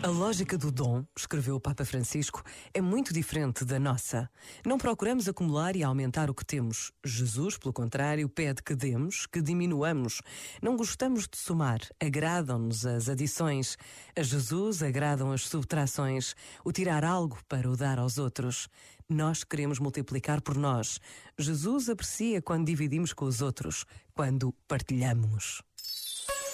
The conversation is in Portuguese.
A lógica do dom, escreveu o Papa Francisco, é muito diferente da nossa. Não procuramos acumular e aumentar o que temos. Jesus, pelo contrário, pede que demos, que diminuamos. Não gostamos de somar, agradam-nos as adições. A Jesus agradam as subtrações, o tirar algo para o dar aos outros. Nós queremos multiplicar por nós. Jesus aprecia quando dividimos com os outros, quando partilhamos.